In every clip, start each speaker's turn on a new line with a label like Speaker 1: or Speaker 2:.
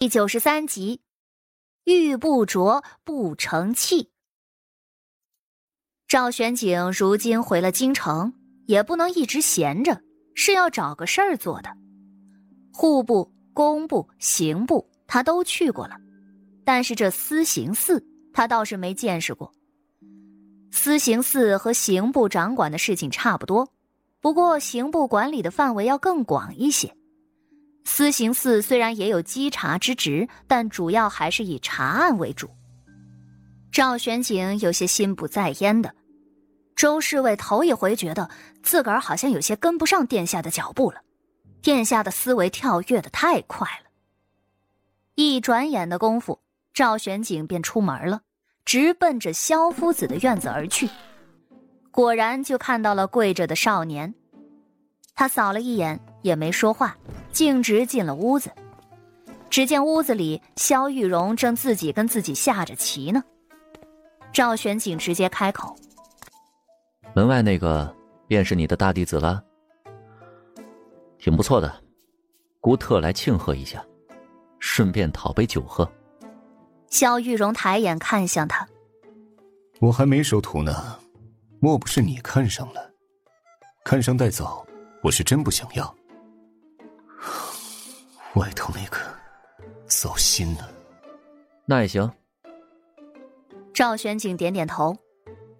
Speaker 1: 第九十三集，玉不琢不成器。赵玄景如今回了京城，也不能一直闲着，是要找个事儿做的。户部、工部、刑部，他都去过了，但是这司刑司，他倒是没见识过。司刑司和刑部掌管的事情差不多，不过刑部管理的范围要更广一些。司刑司虽然也有稽查之职，但主要还是以查案为主。赵玄景有些心不在焉的，周侍卫头一回觉得自个儿好像有些跟不上殿下的脚步了。殿下的思维跳跃的太快了，一转眼的功夫，赵玄景便出门了，直奔着萧夫子的院子而去。果然就看到了跪着的少年，他扫了一眼，也没说话。径直进了屋子，只见屋子里萧玉荣正自己跟自己下着棋呢。赵玄景直接开口：“
Speaker 2: 门外那个便是你的大弟子了，挺不错的，姑特来庆贺一下，顺便讨杯酒喝。”
Speaker 1: 萧玉荣抬眼看向他：“
Speaker 3: 我还没收徒呢，莫不是你看上了？看上带走，我是真不想要。”外头那个，糟心的。
Speaker 2: 那也行。
Speaker 1: 赵玄景点点头，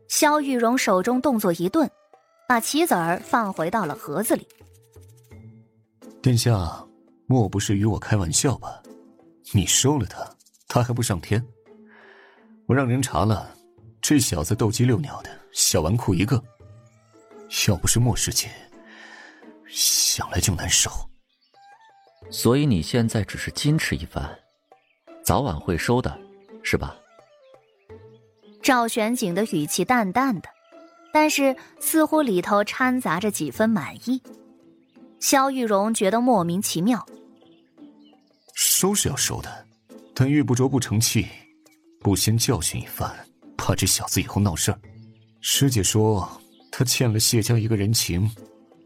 Speaker 1: 萧玉荣手中动作一顿，把棋子儿放回到了盒子里。
Speaker 3: 殿下，莫不是与我开玩笑吧？你收了他，他还不上天？我让人查了，这小子斗鸡遛鸟的小纨绔一个。要不是莫师姐，想来就难受。
Speaker 2: 所以你现在只是矜持一番，早晚会收的，是吧？
Speaker 1: 赵玄景的语气淡淡的，但是似乎里头掺杂着几分满意。萧玉荣觉得莫名其妙。
Speaker 3: 收是要收的，但玉不琢不成器，不先教训一番，怕这小子以后闹事儿。师姐说他欠了谢家一个人情，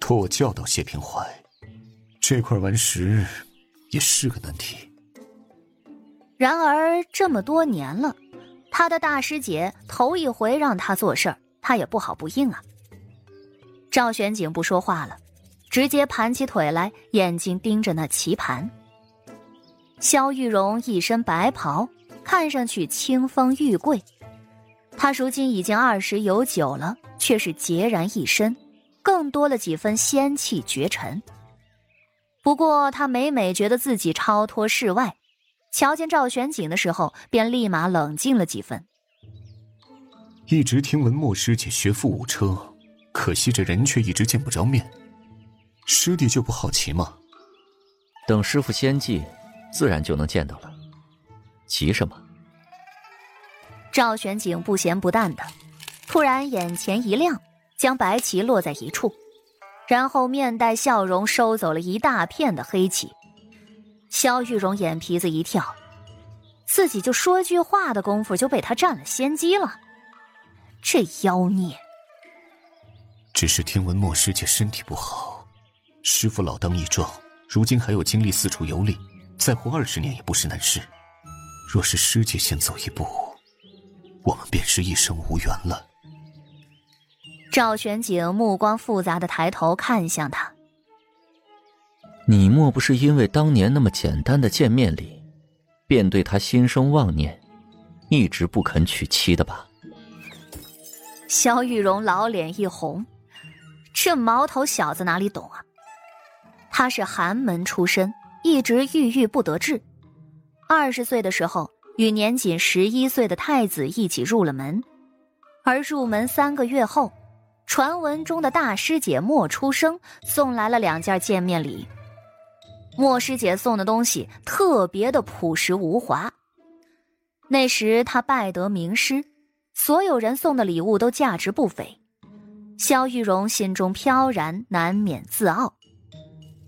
Speaker 3: 托我教导谢平怀。这块顽石也是个难题。
Speaker 1: 然而这么多年了，他的大师姐头一回让他做事儿，他也不好不应啊。赵玄景不说话了，直接盘起腿来，眼睛盯着那棋盘。萧玉荣一身白袍，看上去清风玉贵。他如今已经二十有九了，却是孑然一身，更多了几分仙气绝尘。不过他每每觉得自己超脱世外，瞧见赵玄景的时候，便立马冷静了几分。
Speaker 3: 一直听闻莫师姐学富五车，可惜这人却一直见不着面。师弟就不好奇吗？
Speaker 2: 等师傅仙迹，自然就能见到了。急什么？
Speaker 1: 赵玄景不咸不淡的，突然眼前一亮，将白棋落在一处。然后面带笑容收走了一大片的黑棋，萧玉荣眼皮子一跳，自己就说句话的功夫就被他占了先机了，这妖孽！
Speaker 3: 只是听闻莫师姐身体不好，师傅老当益壮，如今还有精力四处游历，再活二十年也不是难事。若是师姐先走一步，我们便是一生无缘了。
Speaker 1: 赵玄景目光复杂的抬头看向他：“
Speaker 2: 你莫不是因为当年那么简单的见面礼，便对他心生妄念，一直不肯娶妻的吧？”
Speaker 1: 萧玉荣老脸一红，这毛头小子哪里懂啊？他是寒门出身，一直郁郁不得志。二十岁的时候，与年仅十一岁的太子一起入了门，而入门三个月后。传闻中的大师姐莫出生送来了两件见面礼。莫师姐送的东西特别的朴实无华。那时她拜得名师，所有人送的礼物都价值不菲。萧玉荣心中飘然，难免自傲。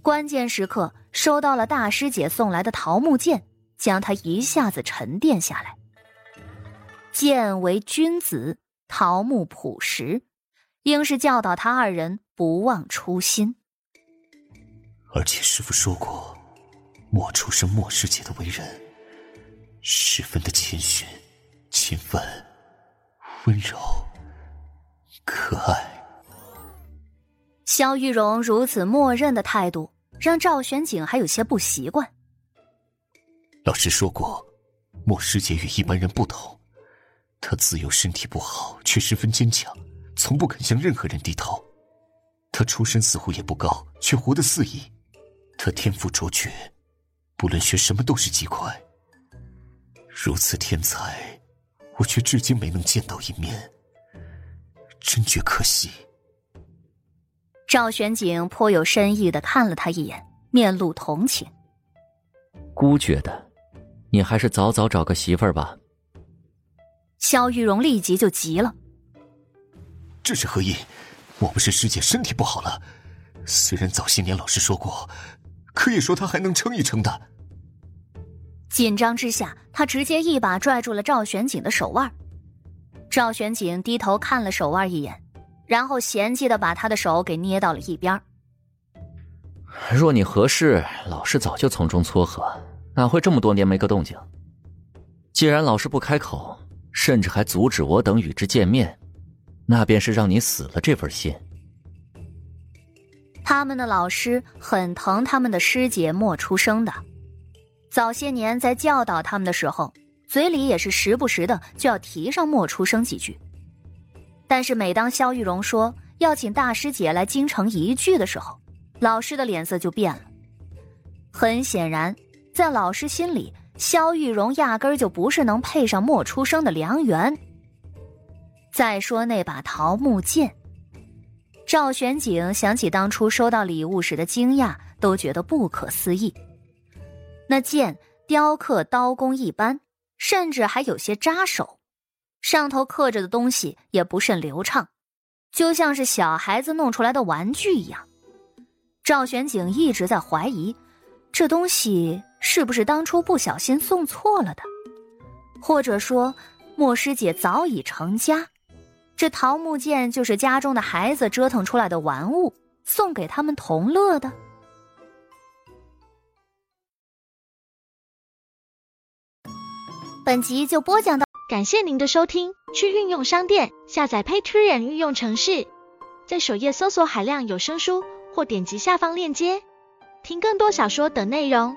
Speaker 1: 关键时刻收到了大师姐送来的桃木剑，将他一下子沉淀下来。剑为君子，桃木朴实。应是教导他二人不忘初心。
Speaker 3: 而且师傅说过，莫出生莫师姐的为人，十分的谦逊、勤奋、温柔、可爱。
Speaker 1: 萧玉荣如此默认的态度，让赵玄景还有些不习惯。
Speaker 3: 老师说过，莫师姐与一般人不同，她自幼身体不好，却十分坚强，从不肯向任何人低头。他出身似乎也不高，却活得肆意。他天赋卓绝。不论学什么都是极快，如此天才，我却至今没能见到一面，真觉可惜。
Speaker 1: 赵玄景颇有深意的看了他一眼，面露同情。
Speaker 2: 姑觉得，你还是早早找个媳妇儿吧。
Speaker 1: 肖玉荣立即就急了：“
Speaker 3: 这是何意？莫不是师姐身体不好了？虽然早些年老师说过。”可以说他还能撑一撑的。
Speaker 1: 紧张之下，他直接一把拽住了赵玄景的手腕。赵玄景低头看了手腕一眼，然后嫌弃的把他的手给捏到了一边。
Speaker 2: 若你合适，老师早就从中撮合，哪会这么多年没个动静？既然老师不开口，甚至还阻止我等与之见面，那便是让你死了这份心。
Speaker 1: 他们的老师很疼他们的师姐莫出生的，早些年在教导他们的时候，嘴里也是时不时的就要提上莫出生几句。但是每当萧玉荣说要请大师姐来京城一聚的时候，老师的脸色就变了。很显然，在老师心里，萧玉荣压根儿就不是能配上莫出生的良缘。再说那把桃木剑。赵玄景想起当初收到礼物时的惊讶，都觉得不可思议。那剑雕刻刀工一般，甚至还有些扎手，上头刻着的东西也不甚流畅，就像是小孩子弄出来的玩具一样。赵玄景一直在怀疑，这东西是不是当初不小心送错了的，或者说莫师姐早已成家。这桃木剑就是家中的孩子折腾出来的玩物，送给他们同乐的。本集就播讲到，
Speaker 4: 感谢您的收听。去运用商店下载 Patreon 运用城市，在首页搜索海量有声书，或点击下方链接听更多小说等内容。